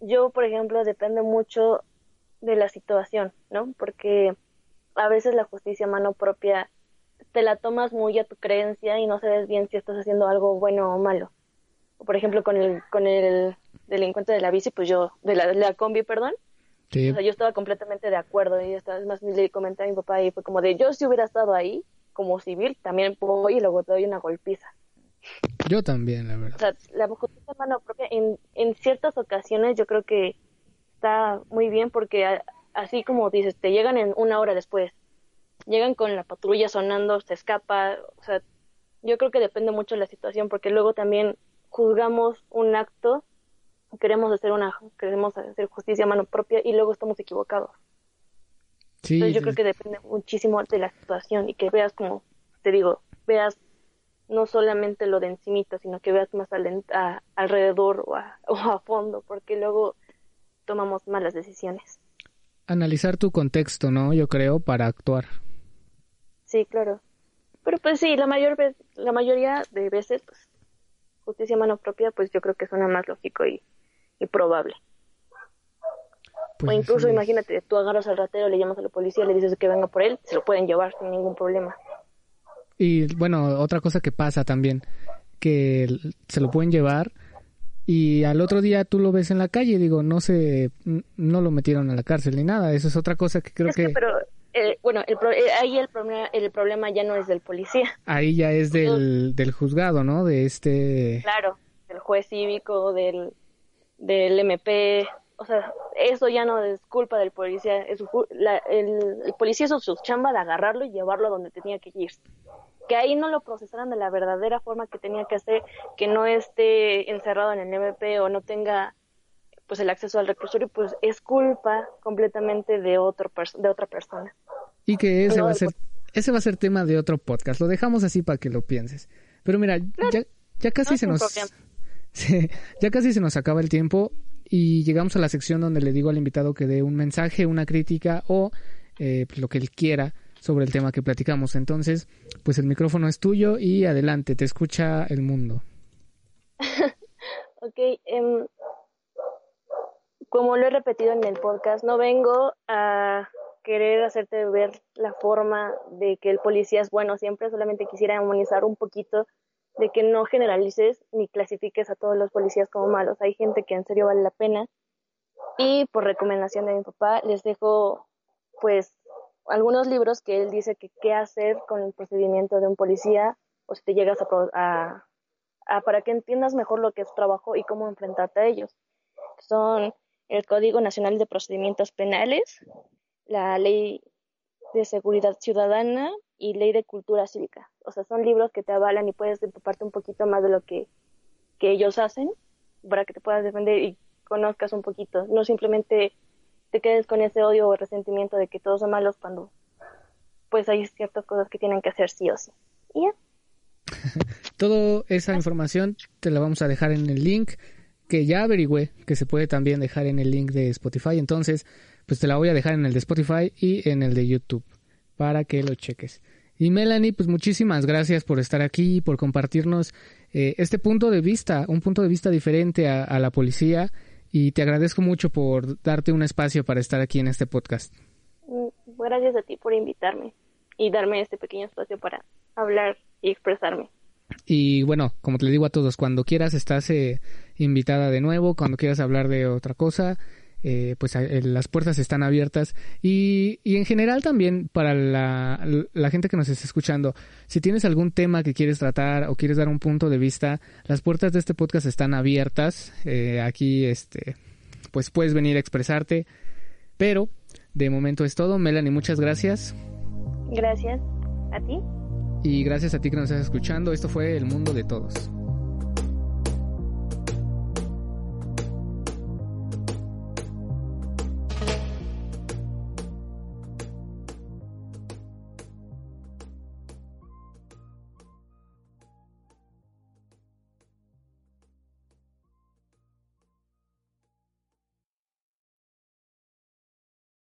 yo, por ejemplo, depende mucho de la situación, ¿no? Porque a veces la justicia a mano propia te la tomas muy a tu creencia y no sabes bien si estás haciendo algo bueno o malo. Por ejemplo, con el con el delincuente de la bici, pues yo, de la, de la combi, perdón, o sea, yo estaba completamente de acuerdo y esta vez más le comenté a mi papá y fue como de, yo si hubiera estado ahí como civil, también voy y luego te doy una golpiza. Yo también, la verdad. O sea, la justicia a mano propia en, en ciertas ocasiones yo creo que está muy bien porque así como dices, te llegan en una hora después, llegan con la patrulla sonando, se escapa, o sea, yo creo que depende mucho de la situación porque luego también juzgamos un acto, queremos hacer una, queremos hacer justicia a mano propia y luego estamos equivocados. Sí, Entonces yo creo que depende muchísimo de la situación y que veas como, te digo, veas no solamente lo de encimita, sino que veas más alrededor o a, fondo, porque luego tomamos malas decisiones. Analizar tu contexto, ¿no? Yo creo, para actuar. Sí, claro. Pero pues sí, la mayor vez, la mayoría de veces, pues, justicia a mano propia, pues yo creo que suena más lógico y, probable. Pues o incluso imagínate, tú agarras al ratero, le llamas a la policía, le dices que venga por él, se lo pueden llevar sin ningún problema. Y bueno, otra cosa que pasa también, que se lo pueden llevar y al otro día tú lo ves en la calle, digo, no se, no lo metieron a la cárcel ni nada, eso es otra cosa que creo que... Pero, eh, bueno, el eh, ahí el problema, el problema ya no es del policía. Ahí ya es del, del juzgado, ¿no? De este... Claro, del juez cívico, del, del MP, o sea, eso ya no es culpa del policía, es el, el, policía es su chamba de agarrarlo y llevarlo a donde tenía que ir que ahí no lo procesaran de la verdadera forma que tenía que hacer, que no esté encerrado en el MP o no tenga pues el acceso al reclusorio, pues es culpa completamente de otro de otra persona. Y que ese va a ser ese va a ser tema de otro podcast. Lo dejamos así para que lo pienses. Pero mira, ya, ya casi se nos ya casi se nos acaba el tiempo y llegamos a la sección donde le digo al invitado que dé un mensaje, una crítica o eh, pues, lo que él quiera sobre el tema que platicamos. Entonces, pues el micrófono es tuyo y adelante, te escucha el mundo. ok, em, como lo he repetido en el podcast, no vengo a querer hacerte ver la forma de que el policía es bueno siempre, solamente quisiera humanizar un poquito de que no generalices ni clasifiques a todos los policías como malos. Hay gente que en serio vale la pena. Y por recomendación de mi papá, les dejo pues algunos libros que él dice que qué hacer con el procedimiento de un policía o si te llegas a, a, para que entiendas mejor lo que es trabajo y cómo enfrentarte a ellos. Son el Código Nacional de Procedimientos Penales, la Ley de Seguridad Ciudadana y Ley de Cultura Cívica. O sea, son libros que te avalan y puedes empaparte un poquito más de lo que, que ellos hacen para que te puedas defender y conozcas un poquito. No simplemente te quedes con ese odio o resentimiento de que todos son malos cuando pues hay ciertas cosas que tienen que hacer sí o sí. Y ya. Toda esa información te la vamos a dejar en el link que ya averigüé que se puede también dejar en el link de Spotify. Entonces, pues te la voy a dejar en el de Spotify y en el de YouTube para que lo cheques. Y Melanie, pues muchísimas gracias por estar aquí, por compartirnos eh, este punto de vista, un punto de vista diferente a, la policía. Y te agradezco mucho por darte un espacio para estar aquí en este podcast. Mm, gracias a ti por invitarme y darme este pequeño espacio para hablar y expresarme. Y bueno, como te le digo a todos, cuando quieras estás eh, invitada de nuevo, cuando quieras hablar de otra cosa, eh, pues las puertas están abiertas y, y en general también para la, la, gente que nos está escuchando, si tienes algún tema que quieres tratar o quieres dar un punto de vista, las puertas de este podcast están abiertas. Eh, aquí, este, pues puedes venir a expresarte, pero de momento es todo. Melanie, muchas gracias. Gracias a ti. Y gracias a ti que nos estás escuchando. Esto fue El Mundo de Todos.